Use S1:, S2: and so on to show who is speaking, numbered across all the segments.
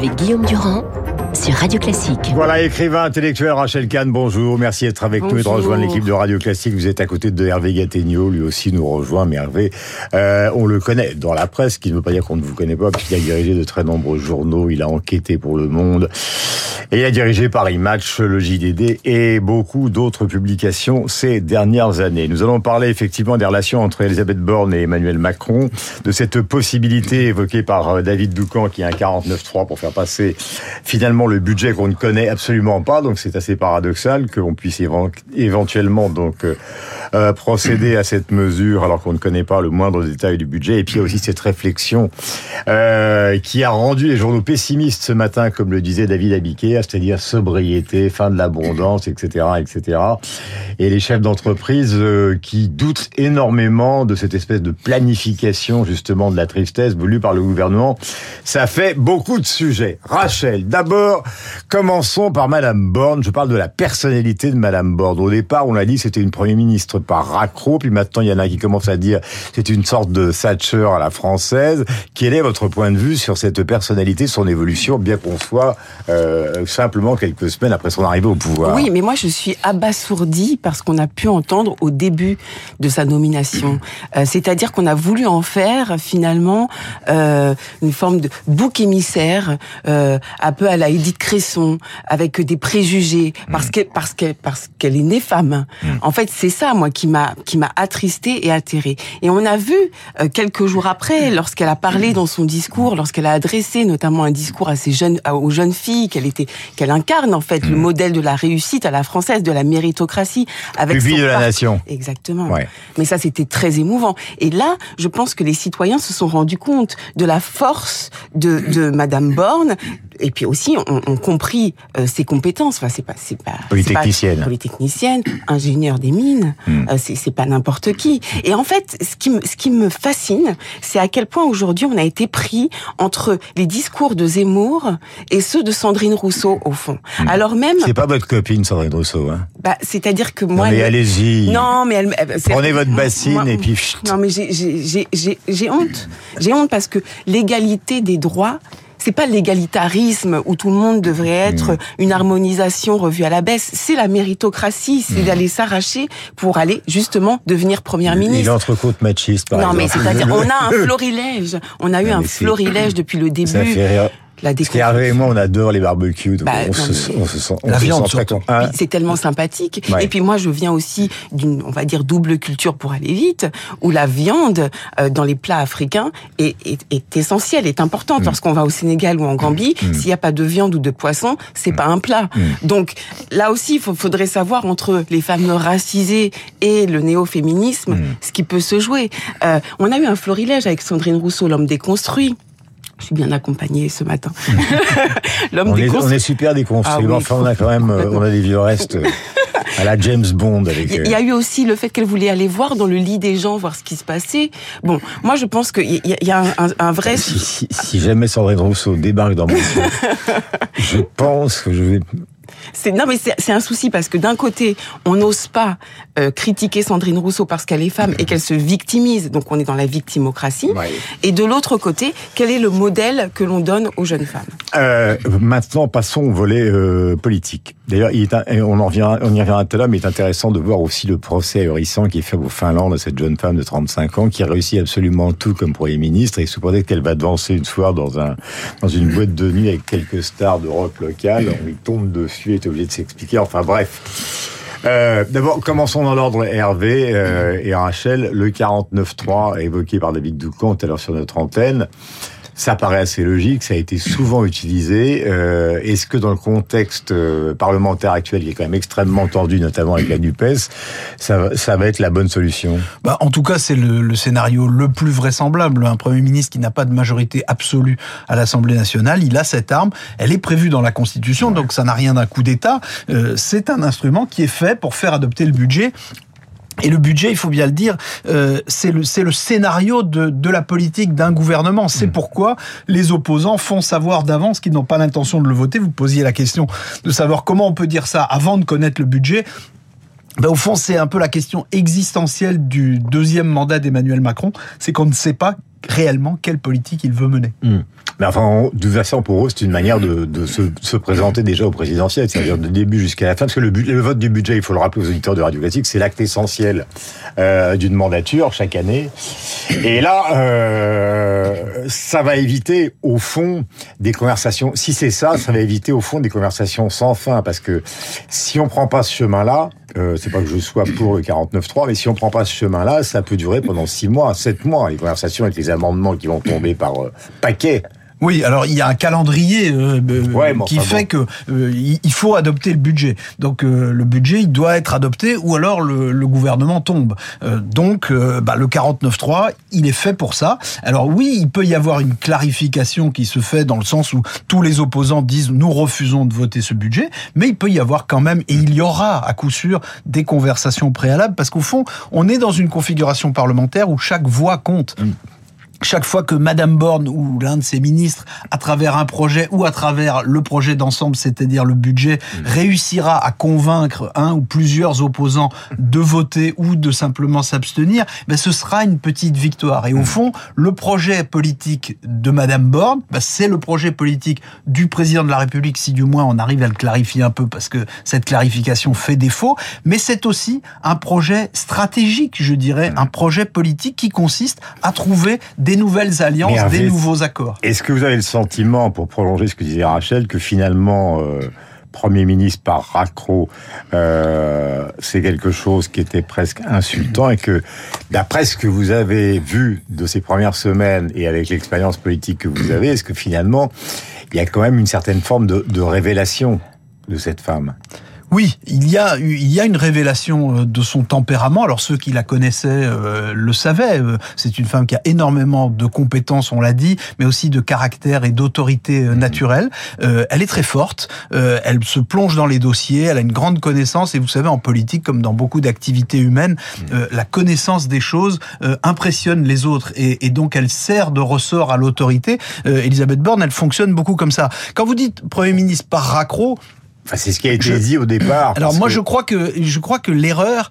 S1: avec Guillaume Durand sur Radio Classique.
S2: Voilà, écrivain intellectuel Rachel Kahn, bonjour. Merci d'être avec nous et de rejoindre l'équipe de Radio Classique. Vous êtes à côté de Hervé Gattegno, lui aussi nous rejoint. Mais Hervé, euh, on le connaît dans la presse, qui ne veut pas dire qu'on ne vous connaît pas, puisqu'il a dirigé de très nombreux journaux, il a enquêté pour Le Monde, et il a dirigé Paris Match, le JDD et beaucoup d'autres publications ces dernières années. Nous allons parler effectivement des relations entre Elisabeth Borne et Emmanuel Macron, de cette possibilité évoquée par euh, David Doucan qui a un 49-3 pour faire passer finalement le budget qu'on ne connaît absolument pas. Donc c'est assez paradoxal qu'on puisse éventuellement donc euh, procéder à cette mesure alors qu'on ne connaît pas le moindre détail du budget. Et puis il y a aussi cette réflexion euh, qui a rendu les journaux pessimistes ce matin, comme le disait David Abiquet, c'est-à-dire sobriété, fin de l'abondance, etc., etc. Et les chefs d'entreprise euh, qui doutent énormément de cette espèce de planification justement de la tristesse voulue par le gouvernement. Ça fait beaucoup de sujets. Rachel, d'abord, commençons par Madame Borne. Je parle de la personnalité de Madame Borne. Au départ, on a dit c'était une première ministre par raccro, puis maintenant il y en a qui commencent à dire c'est une sorte de Thatcher à la française. Quel est votre point de vue sur cette personnalité, son évolution, bien qu'on soit euh, simplement quelques semaines après son arrivée au pouvoir?
S3: Oui, mais moi je suis abasourdi par ce qu'on a pu entendre au début de sa nomination. Euh, c'est-à-dire qu'on a voulu en faire finalement euh, une forme de bouc émissaire, un peu à la Édith Cresson, avec des préjugés, parce mm. qu'elle parce qu'elle parce qu'elle est née femme. Mm. En fait, c'est ça, moi, qui m'a qui m'a attristé et atterré. Et on a vu quelques jours après, lorsqu'elle a parlé dans son discours, lorsqu'elle a adressé notamment un discours à ces jeunes aux jeunes filles, qu'elle était qu'elle incarne en fait le mm. modèle de la réussite à la française, de la méritocratie,
S2: avec de la nation.
S3: Exactement. Mais ça, c'était très émouvant. Et là, je pense que les citoyens se sont rendus compte de la force de, de Madame Borne, et puis aussi ont, compris euh, ses compétences. Enfin, c'est pas, c'est pas
S2: polytechnicienne,
S3: polytechnicienne, ingénieur des mines. Hmm. Euh, c'est, c'est pas n'importe qui. Et en fait, ce qui me, ce qui me fascine, c'est à quel point aujourd'hui on a été pris entre les discours de Zemmour et ceux de Sandrine Rousseau au fond.
S2: Hmm. Alors même, c'est pas votre copine Sandrine Rousseau, hein
S3: Bah, c'est-à-dire que moi,
S2: allez-y.
S3: Non, mais elle,
S2: prenez votre bassine et puis.
S3: Non, mais j'ai honte. J'ai honte parce que l'égalité des droits, c'est pas l'égalitarisme où tout le monde devrait être mmh. une harmonisation revue à la baisse. C'est la méritocratie, c'est mmh. d'aller s'arracher pour aller justement devenir première ministre.
S2: Il entrecôte machiste, par
S3: non,
S2: exemple.
S3: mais c'est-à-dire, on a un florilège. On a eu un florilège depuis le début. Ça
S2: fait la découverte. et moi, on adore les barbecues. Donc bah, on, se, sent,
S4: la viande,
S3: C'est tellement sympathique. Et puis moi, je viens aussi d'une, on va dire, double culture pour aller vite, où la viande euh, dans les plats africains est, est, est essentielle, est importante. Mm. Lorsqu'on va au Sénégal ou en Gambie, mm. s'il n'y a pas de viande ou de poisson, c'est mm. pas un plat. Donc là aussi, il faudrait savoir entre les femmes racisées et le néo-féminisme, ce qui peut se jouer. Euh, on a eu un florilège avec Sandrine Rousseau, l'homme déconstruit. Je suis bien accompagnée ce matin.
S2: L'homme on, est, on est super déconstruit. Ah enfin, on a quand même, euh, on a des vieux restes euh, à la James Bond. Avec...
S3: Il y a eu aussi le fait qu'elle voulait aller voir dans le lit des gens, voir ce qui se passait. Bon, moi je pense qu'il y, y, a un, un, vrai.
S2: Si, si, si, jamais Sandrine Rousseau débarque dans mon je pense que je vais
S3: c'est non mais c'est un souci parce que d'un côté on n'ose pas euh, critiquer Sandrine Rousseau parce qu'elle est femme et qu'elle se victimise, donc on est dans la victimocratie. Et de l'autre côté, quel est le modèle que l'on donne aux jeunes femmes?
S2: Euh, Maintenant, passons au volet euh, politique. D'ailleurs, on en revient, on y reviendra tout à l'heure, mais il est intéressant de voir aussi le procès ahurissant qui est fait au Finlande à cette jeune femme de 35 ans qui réussit absolument tout comme premier ministre et sous qu'elle va danser une soirée dans un dans une boîte de nuit avec quelques stars de rock local, on lui tombe dessus, et est obligé de s'expliquer. Enfin bref. Euh, D'abord, commençons dans l'ordre Hervé euh, et Rachel. Le 49.3 évoqué par David Doucan tout à l'heure sur notre antenne. Ça paraît assez logique, ça a été souvent utilisé. Euh, Est-ce que dans le contexte euh, parlementaire actuel, qui est quand même extrêmement tendu, notamment avec la NUPES, ça, va être la bonne solution?
S4: Bah, En tout cas, c'est le, le, scénario le plus vraisemblable. Un Premier ministre qui n'a pas de majorité absolue à l'Assemblée nationale, il a cette arme, elle est prévue dans la Constitution, donc ça n'a rien d'un coup d'État. Euh, c'est un instrument qui est fait pour faire adopter le budget et le budget, il faut bien le dire, euh, c'est le, le scénario de, de la politique d'un gouvernement. C'est mm. pourquoi les opposants font savoir d'avance qu'ils n'ont pas l'intention de le voter. Vous posiez la question de savoir comment on peut dire ça avant de connaître le budget. Ben, au fond, c'est un peu la question existentielle du deuxième mandat d'Emmanuel Macron, c'est qu'on ne sait pas réellement quelle politique il veut mener.
S2: Mm. Mais enfin, de toute façon, pour eux, c'est une manière de, de se, se, présenter déjà au présidentiel, c'est-à-dire de début jusqu'à la fin. Parce que le, le, vote du budget, il faut le rappeler aux auditeurs de Radio Classique, c'est l'acte essentiel euh, d'une mandature chaque année. Et là, euh, ça va éviter, au fond, des conversations. Si c'est ça, ça va éviter, au fond, des conversations sans fin. Parce que si on prend pas ce chemin-là, euh, c'est pas que je sois pour le 49.3, mais si on prend pas ce chemin-là, ça peut durer pendant six mois, sept mois. Les conversations avec les amendements qui vont tomber par euh, paquet.
S4: Oui, alors il y a un calendrier euh, ouais, qui fait bon. que euh, il faut adopter le budget. Donc euh, le budget, il doit être adopté ou alors le, le gouvernement tombe. Euh, donc bah, le 49.3, il est fait pour ça. Alors oui, il peut y avoir une clarification qui se fait dans le sens où tous les opposants disent nous refusons de voter ce budget, mais il peut y avoir quand même et il y aura à coup sûr des conversations préalables parce qu'au fond, on est dans une configuration parlementaire où chaque voix compte. Mmh chaque fois que Madame Borne ou l'un de ses ministres, à travers un projet ou à travers le projet d'ensemble, c'est-à-dire le budget, mmh. réussira à convaincre un ou plusieurs opposants de voter ou de simplement s'abstenir, ben ce sera une petite victoire. Et au fond, le projet politique de Madame Borne, ben c'est le projet politique du président de la République, si du moins on arrive à le clarifier un peu, parce que cette clarification fait défaut. Mais c'est aussi un projet stratégique, je dirais, un projet politique qui consiste à trouver des des nouvelles alliances, Hervé, des nouveaux accords.
S2: Est-ce que vous avez le sentiment, pour prolonger ce que disait Rachel, que finalement, euh, Premier ministre par raccro, euh, c'est quelque chose qui était presque insultant et que, d'après ce que vous avez vu de ces premières semaines et avec l'expérience politique que vous avez, est-ce que finalement, il y a quand même une certaine forme de, de révélation de cette femme?
S4: Oui, il y a il y a une révélation euh, de son tempérament. Alors ceux qui la connaissaient euh, le savaient. Euh, c'est une femme qui a énormément de compétences, on l'a dit, mais aussi de caractère et d'autorité euh, naturelle. Euh, elle est très forte. elle se plonge dans les dossiers. Elle a une grande connaissance. Et vous savez, en politique, comme dans beaucoup d'activités humaines, la connaissance des choses impressionne les autres. Et, et, donc elle sert de ressort à l'autorité. Elisabeth Borne, elle fonctionne beaucoup comme ça. Quand vous dites Premier ministre par raccro,
S2: Enfin, c'est ce qui a été je... dit au départ.
S4: Alors moi, que... je crois que je crois que l'erreur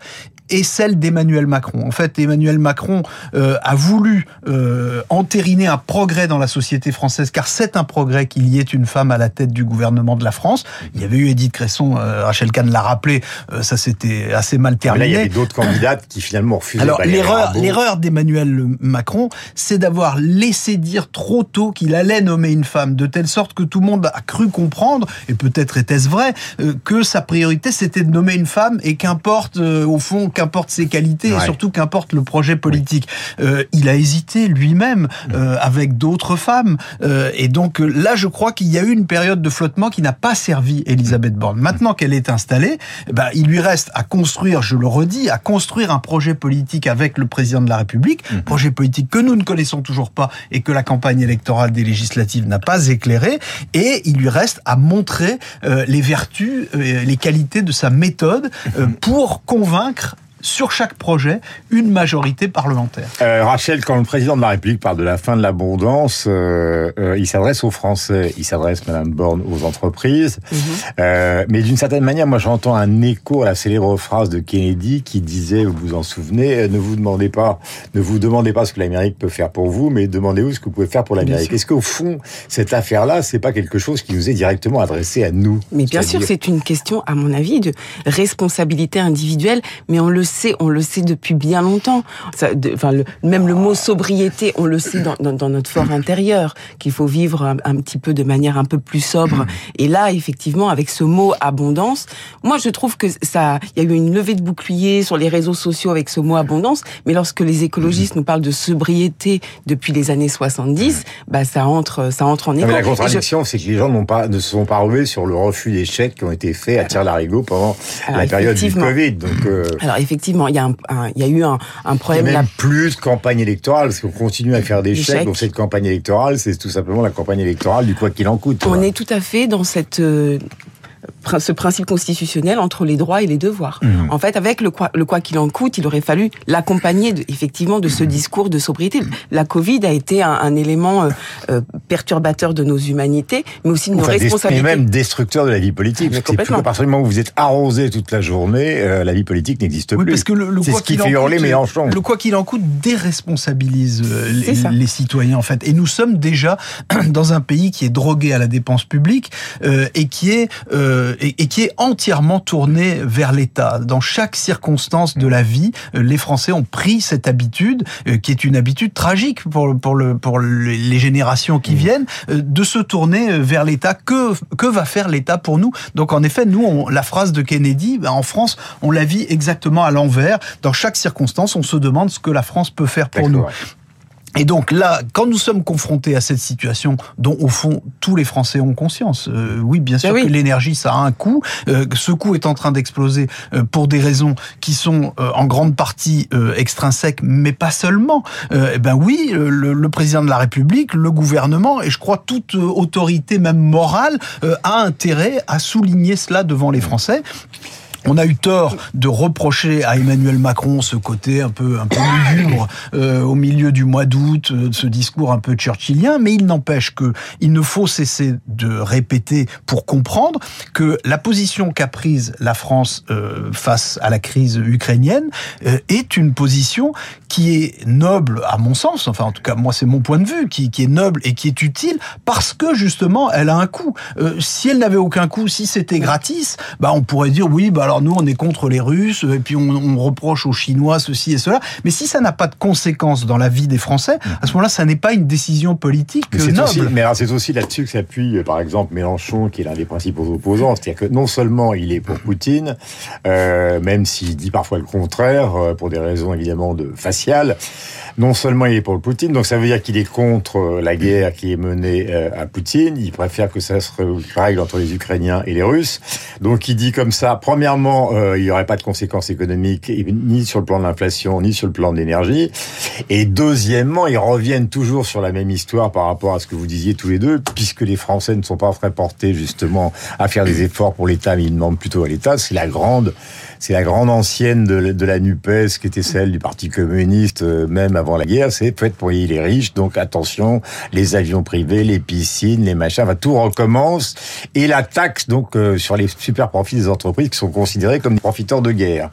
S4: est celle d'Emmanuel Macron. En fait, Emmanuel Macron euh, a voulu euh, entériner un progrès dans la société française, car c'est un progrès qu'il y ait une femme à la tête du gouvernement de la France. Il y avait eu Edith Cresson, euh, Rachel Kahn l'a rappelé, euh, ça s'était assez mal terminé.
S2: Mais là, il y avait d'autres candidates qui finalement refusaient.
S4: Alors l'erreur, l'erreur d'Emmanuel Macron, c'est d'avoir laissé dire trop tôt qu'il allait nommer une femme, de telle sorte que tout le monde a cru comprendre, et peut-être était-ce vrai, euh, que sa priorité c'était de nommer une femme et qu'importe au fond qu'importe ses qualités ouais. et surtout qu'importe le projet politique. Oui. Euh, il a hésité lui-même euh, avec d'autres femmes. Euh, et donc là, je crois qu'il y a eu une période de flottement qui n'a pas servi Elisabeth Borne. Maintenant qu'elle est installée, ben, il lui reste à construire, je le redis, à construire un projet politique avec le président de la République, mmh. projet politique que nous ne connaissons toujours pas et que la campagne électorale des législatives n'a pas éclairé. Et il lui reste à montrer les vertus, les qualités de sa méthode pour convaincre sur chaque projet une majorité parlementaire.
S2: Euh, Rachel, quand le président de la République parle de la fin de l'abondance, euh, euh, il s'adresse aux Français, il s'adresse, Madame Borne, aux entreprises. Mm -hmm. mais d'une certaine manière, moi j'entends un écho à la célèbre phrase de Kennedy qui disait, vous vous en souvenez, ne vous demandez pas, ne vous demandez pas ce que l'Amérique peut faire pour vous, mais demandez-vous ce que vous pouvez faire pour l'Amérique. Est-ce qu'au fond, cette affaire-là, c'est pas quelque chose qui nous est directement adressé à nous?
S3: Mais bien sûr, c'est une question, à mon avis, de responsabilité individuelle, mais on le sait, on le sait depuis bien longtemps. Ça, de, enfin, le, même le mot sobriété, on le sait dans, dans, dans notre fort intérieur, qu'il faut vivre un, un, petit peu de manière un peu plus sobre. Et là, effectivement, avec ce mot abondance, moi, je trouve que ça, il y a eu une levée de bouclier sur les réseaux sociaux avec ce mot abondance, mais lorsque les écologistes nous parlent de sobriété depuis les années 70, bah, ça entre, ça entre en écho.
S2: Mais la contradiction, je... c'est que les gens n'ont pas, ne se sont pas relevés sur le refus des chèques qui ont été faits à Tire-Larigot pendant Alors, la période du Covid. Donc, euh...
S3: Alors, effectivement, il y a, un, un, il y a eu un, un problème.
S2: Il y a même là... plus de campagne électorale, parce qu'on continue à faire des, des chèques, chèques. Donc cette campagne électorale, c'est tout simplement la campagne électorale du quoi qu'il en coûte.
S3: On est tout à fait dans cette euh, ce principe constitutionnel entre les droits et les devoirs. Mmh. En fait, avec le quoi, le quoi qu'il en coûte, il aurait fallu l'accompagner effectivement de ce mmh. discours de sobriété. La Covid a été un, un élément euh, euh, perturbateur de nos humanités, mais aussi de nos responsabilités.
S2: Et même destructeur de la vie politique. Parce que à partir du moment où vous êtes arrosé toute la journée, euh, la vie politique n'existe oui, plus. Parce que le, c'est ce qui fait hurler Mélenchon.
S4: Le quoi qu'il en coûte déresponsabilise les, les, citoyens en fait. Et nous sommes déjà dans un pays qui est drogué à la dépense publique et qui est et, qui est entièrement tourné vers l'État. Dans chaque circonstance de la vie, euh, les Français ont pris cette habitude, euh, qui est une habitude tragique pour, pour, le, pour les générations qui mmh. viennent, euh, de se tourner vers l'État. Que, que va faire l'État pour nous? Donc en effet, nous, on, la phrase de Kennedy, ben, en France, on la vit exactement à l'envers. Dans chaque circonstance, on se demande ce que la France peut faire pour nous. Et donc là, quand nous sommes confrontés à cette situation dont au fond tous les Français ont conscience, euh, oui, bien sûr ben que l'énergie ça a un coût. Euh, ce coût est en train d'exploser euh, pour des raisons qui sont en grande partie extrinsèques, mais pas seulement. eh ben oui, le, le, président de la République, le gouvernement et je crois toute autorité même morale a intérêt à souligner cela devant les Français. On a eu tort de reprocher à Emmanuel Macron ce côté un peu un peu lugubre euh, au milieu du mois d'août, euh, ce discours un peu churchillien, mais il n'empêche que il ne faut cesser de répéter pour comprendre que la position qu'a prise la France euh, face à la crise ukrainienne est une position qui est noble à mon sens, enfin en tout cas moi c'est mon point de vue, qui, est noble et qui est utile parce que justement elle a un coût. si elle n'avait aucun coût, si c'était gratis, bah on pourrait dire oui bah alors nous, on est contre les Russes, et puis on, reproche aux Chinois ceci et cela. Mais si ça n'a pas de conséquences dans la vie des Français, à ce moment-là, ça n'est pas une décision politique mais noble.
S2: mais c'est aussi là-dessus que s'appuie, euh, par exemple, Mélenchon, qui est l'un des principaux opposants. C'est-à-dire que non seulement il est pour Poutine, euh, même s'il dit parfois le contraire, euh, pour des raisons évidemment de faciales, non seulement il est pour le Poutine, donc ça veut dire qu'il est contre la guerre qui est menée euh, à Poutine. Il préfère que ça se règle entre les Ukrainiens et les Russes. Donc il dit comme ça, premièrement, euh, il n'y aurait pas de conséquences économiques ni sur le plan de l'inflation, ni sur le plan de l'énergie. Et deuxièmement, ils reviennent toujours sur la même histoire par rapport à ce que vous disiez tous les deux, puisque les Français ne sont pas très portés justement à faire des efforts pour l'État, mais ils demandent plutôt à l'État. C'est la grande c'est la grande ancienne de, la NUPES qui était celle du Parti communiste euh, même avant la guerre, c'est faites pour les riches, donc attention, les avions privés, les piscines, les machins, enfin, tout recommence, et la taxe donc euh, sur les super profits des entreprises qui sont considérés comme des profiteurs de guerre.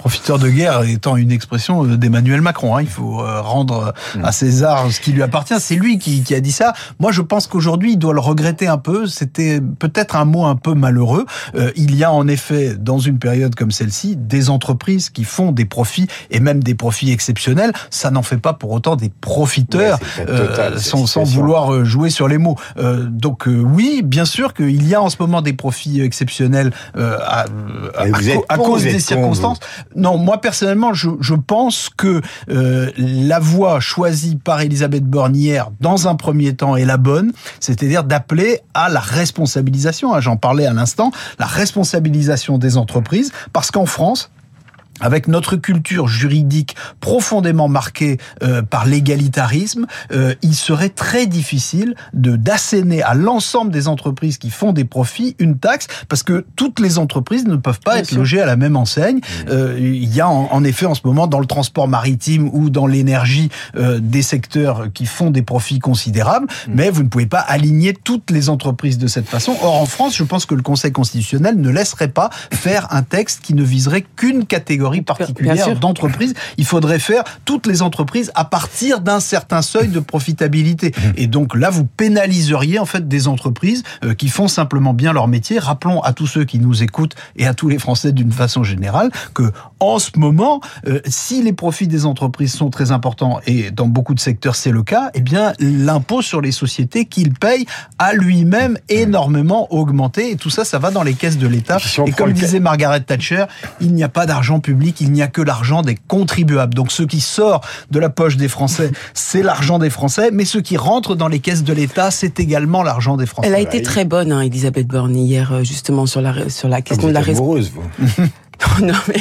S4: Profiteur de guerre étant une expression euh, d'Emmanuel Macron. Hein. Il faut euh, rendre mm. à César ce qui lui appartient. C'est lui qui, qui, a dit ça. Moi, je pense qu'aujourd'hui, il doit le regretter un peu. C'était peut-être un mot un peu malheureux. Euh, il y a en effet, dans une période comme celle-ci, des entreprises qui font des profits et même des profits exceptionnels. Ça n'en fait pas pour autant des profiteurs, sans, sans, vouloir jouer sur les mots. donc oui, bien sûr qu'il y a en ce moment des profits exceptionnels à, à, cause des circonstances. Non, moi personnellement, je, pense que euh, la voie choisie par Elisabeth Borne hier, dans un premier temps, est la bonne, c'est-à-dire d'appeler à la responsabilisation. Hein, j'en parlais à l'instant, la responsabilisation des entreprises, parce qu'en France, avec notre culture juridique profondément marquée euh, par l'égalitarisme, euh, il serait très difficile de d'asséner à l'ensemble des entreprises qui font des profits une taxe, parce que toutes les entreprises ne peuvent pas être logées à la même enseigne. Mmh. Euh, il y a en, effet en ce moment dans le transport maritime ou dans l'énergie des secteurs qui font des profits considérables, mmh. mais vous ne pouvez pas aligner toutes les entreprises de cette façon. Or en France, je pense que le Conseil constitutionnel ne laisserait pas faire un texte qui ne viserait qu'une catégorie particulière d'entreprise. Il faudrait faire toutes les entreprises à partir d'un certain seuil de profitabilité. Mmh. Et donc là, vous pénaliseriez en fait des entreprises euh, qui font simplement bien leur métier. Rappelons à tous ceux qui nous écoutent et à tous les Français d'une façon générale que en ce moment, euh, si les profits des entreprises sont très importants et dans beaucoup de secteurs c'est le cas, eh bien l'impôt sur les sociétés qu'il paye a lui-même mmh. énormément augmenté et tout ça, ça va dans les caisses de l'État. et comme disait Margaret Thatcher, il n'y a pas d'argent public il n'y a que l'argent des contribuables. Donc ce qui sort de la poche des Français, c'est l'argent des Français, mais ce qui rentre dans les caisses de l'État, c'est également l'argent des Français.
S3: Elle a été très bonne, hein, Elisabeth Borne, hier, euh, justement, sur la, sur la question de la
S2: raison.
S3: non, mais,
S4: Non, mais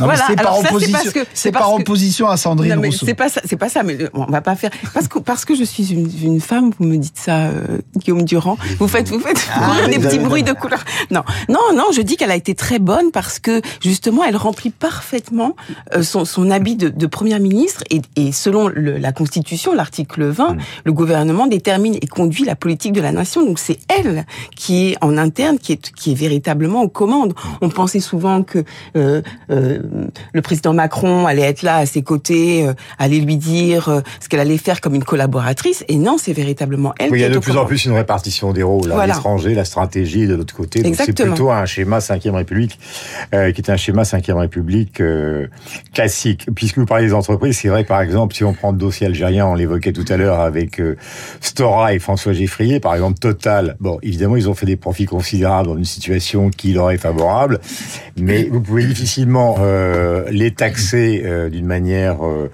S3: voilà.
S4: c'est par
S3: ça,
S4: opposition,
S3: parce que-
S4: c'est par
S3: que-
S4: opposition à Sandrine
S3: Non, mais
S4: Rousseau.
S3: c'est pas ça, c'est pas ça, mais on va pas faire parce que parce que je suis une, une femme, vous me dites ça, euh, Guillaume Durand. Vous faites vous faites
S2: Ah,
S3: des petits bruits de couleur. Non, non, non, je dis qu'elle a été très bonne parce que justement, elle remplit parfaitement euh, son, son habit de, de première ministre et, et selon le- la Constitution, l'article 20, le gouvernement détermine et conduit la politique de la nation. Donc c'est elle qui est en interne, qui est qui est véritablement aux commandes. On pensait souvent que euh, euh, le président Macron allait être là à ses côtés, euh, allait lui dire ce qu'elle allait faire comme une collaboratrice. Et non, c'est véritablement elle
S2: Oui, il y a de plus en plus une répartition des rôles. À
S3: Voilà.
S2: l'étranger, la stratégie de l'autre côté. Donc c'est plutôt un schéma 5e République, euh, qui est un schéma 5e République classique. Puisque vous parlez des entreprises, c'est vrai par exemple, si on prend le dossier algérien, on l'évoquait tout à l'heure avec Stora et François Geffrier, par exemple Total. Bon, évidemment, ils ont fait des profits considérables dans une situation qui leur est favorable, mais vous pouvez difficilement euh, les taxer euh, d'une manière... euh,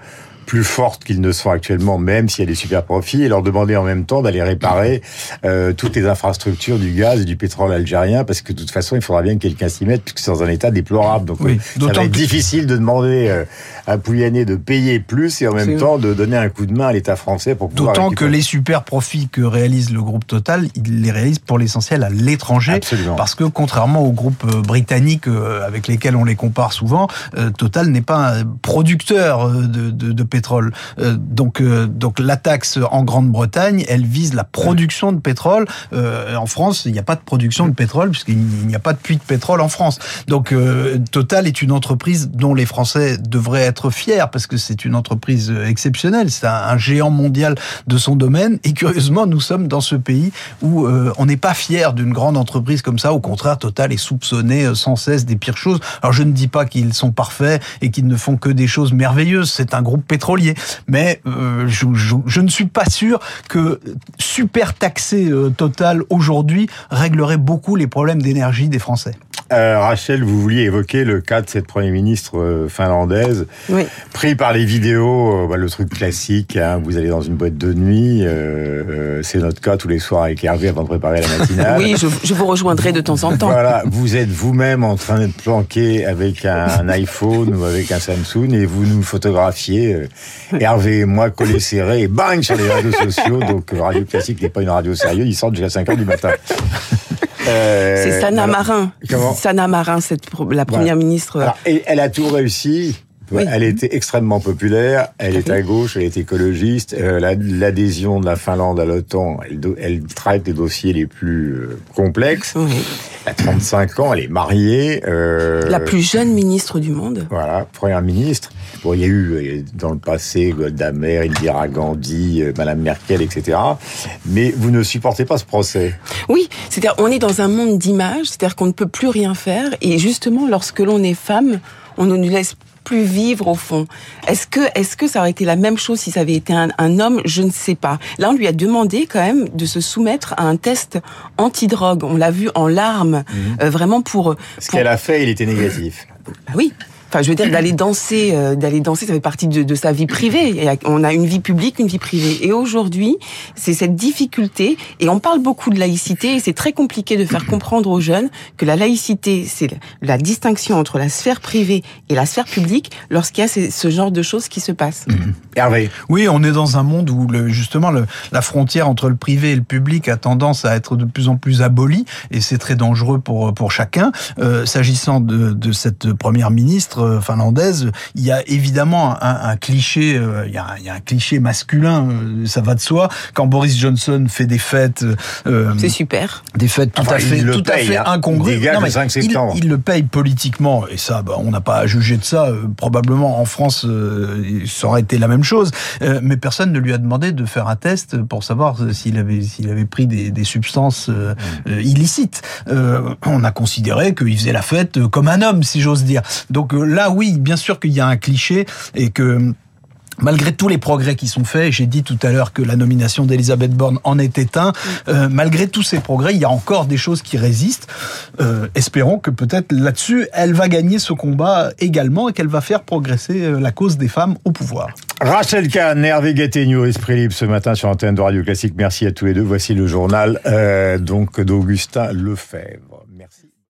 S2: plus fortes qu'ils ne sont actuellement, même s'il y a des super profits, et leur demander en même temps d'aller réparer euh, toutes les infrastructures du gaz et du pétrole algérien, parce que de toute façon, il faudra bien que quelqu'un s'y mette, puisque c'est dans un état déplorable. Donc,
S4: Oui,
S2: ça va être
S4: que-
S2: difficile de demander euh, à Pouyanné de payer plus et en même temps de donner un coup de main à l'État français pour pouvoir
S4: D'autant que les super profits que réalise le groupe Total, il les réalise pour l'essentiel à l'étranger.
S2: Absolument.
S4: Parce que contrairement aux groupes euh, britanniques euh, avec lesquels on les compare souvent, euh, Total n'est pas un producteur de, de, de pétrole. Donc, donc la taxe en Grande-Bretagne, elle vise la production de pétrole. En France, il n'y a pas de production de pétrole puisqu'il n'y a pas de puits de pétrole en France. Donc Total est une entreprise dont les Français devraient être fiers parce que c'est une entreprise euh, exceptionnelle. C'est un, géant mondial de son domaine. Et curieusement, nous sommes dans ce pays où euh, on n'est pas fier d'une grande entreprise comme ça. Au contraire, Total est soupçonné euh, sans cesse des pires choses. Alors je ne dis pas qu'ils sont parfaits et qu'ils ne font que des choses merveilleuses. C'est un groupe pétrolier. Mais je, ne suis pas sûr que super taxer Total aujourd'hui réglerait beaucoup les problèmes d'énergie des Français.
S2: Euh, Rachel, vous vouliez évoquer le cas de cette première ministre euh, finlandaise,
S3: Oui.
S2: pris par les vidéos, euh, bah, le truc classique, hein, vous allez dans une boîte de nuit, euh, c'est notre cas tous les soirs avec Hervé avant de préparer la matinale.
S3: Oui, je, je vous rejoindrai de temps en temps.
S2: Voilà, vous êtes vous-même en train d'être planqué avec un iPhone ou avec un Samsung et vous nous photographiez, euh, Hervé et moi collés serrés et bang sur les réseaux sociaux. Donc Radio Classique n'est pas une radio sérieuse, ils sortent jusqu'à 5 heures du matin. Euh,
S3: C'est Sana
S2: alors-
S3: Marin.
S2: Comment
S3: Sana Marin, cette, la première ministre.
S2: alors, et elle a tout réussi.
S3: Oui.
S2: Elle était extrêmement populaire, elle est à gauche, elle est écologiste. Euh, la- L'adhésion de la Finlande à l'OTAN, elle, elle traite les dossiers les plus euh, complexes.
S3: Oui.
S2: Elle a 35 ans, elle est mariée. euh,
S3: La plus jeune ministre du monde.
S2: Voilà, première ministre. Bon, il y a eu euh, dans le passé Golda Meir, Indira Gandhi, euh, Madame Merkel, etc. Mais vous ne supportez pas ce procès.
S3: Oui, c'est-à-dire on est dans un monde d'images, c'est-à-dire qu'on ne peut plus rien faire. Et justement, lorsque l'on est femme, on ne nous laisse plus vivre au fond. Est-ce que, est-ce que ça aurait été la même chose si ça avait été un, un homme? Je ne sais pas. Là, on lui a demandé quand même de se soumettre à un test antidrogue. On l'a vu en larmes, euh, vraiment pour.
S2: Ce
S3: pour-
S2: qu'elle a fait, il était négatif.
S3: Bah oui. Enfin, je veux dire, d'aller danser, euh, d'aller danser, ça fait partie de, de sa vie privée. On a une vie publique, une vie privée. Et aujourd'hui, c'est cette difficulté. Et on parle beaucoup de laïcité, et c'est très compliqué de faire comprendre aux jeunes que la laïcité, c'est la distinction entre la sphère privée et la sphère publique lorsqu'il y a ces- ce genre de choses qui se passent.
S2: Hervé.
S4: Oui, on est dans un monde où le, justement le, la frontière entre le privé et le public a tendance à être de plus en plus abolie et c'est très dangereux pour pour chacun. Euh, S'agissant de, de cette première ministre euh, finlandaise, il y a évidemment un, un cliché, euh, il, y a, un- il y a un cliché masculin, euh, ça va de soi. Quand Boris Johnson fait des fêtes, euh,
S3: C'est super.
S4: des fêtes tout
S2: Enfin,
S4: à
S2: il
S4: fait, à
S2: hein.
S4: incongrues.
S2: Il le
S4: mais
S2: 5
S4: il-
S2: septembre.
S4: Il, le paye politiquement et ça, bah, on n'a pas à juger de ça. Probablement en France, euh, ça aurait été la même chose. Euh, mais personne ne lui a demandé de faire un test pour savoir s'il avait s'il avait pris des, des substances illicites. Euh, on a considéré qu'il faisait la fête comme un homme, si j'ose dire. Donc là, oui, bien sûr qu'il y a un cliché et que Malgré tous les progrès qui sont faits, j'ai dit tout à l'heure que la nomination d'Elisabeth Borne en était un. euh, malgré tous ces progrès, il y a encore des choses qui résistent. Euh, espérons que peut-être là-dessus, elle va gagner ce combat également et qu'elle va faire progresser euh, la cause des femmes au pouvoir.
S2: Rachel Kahn, Hervé Gattegno, Esprit Libre ce matin sur Antenne de Radio Classique. Merci à tous les deux. Voici le journal euh, donc d'Augustin Lefebvre.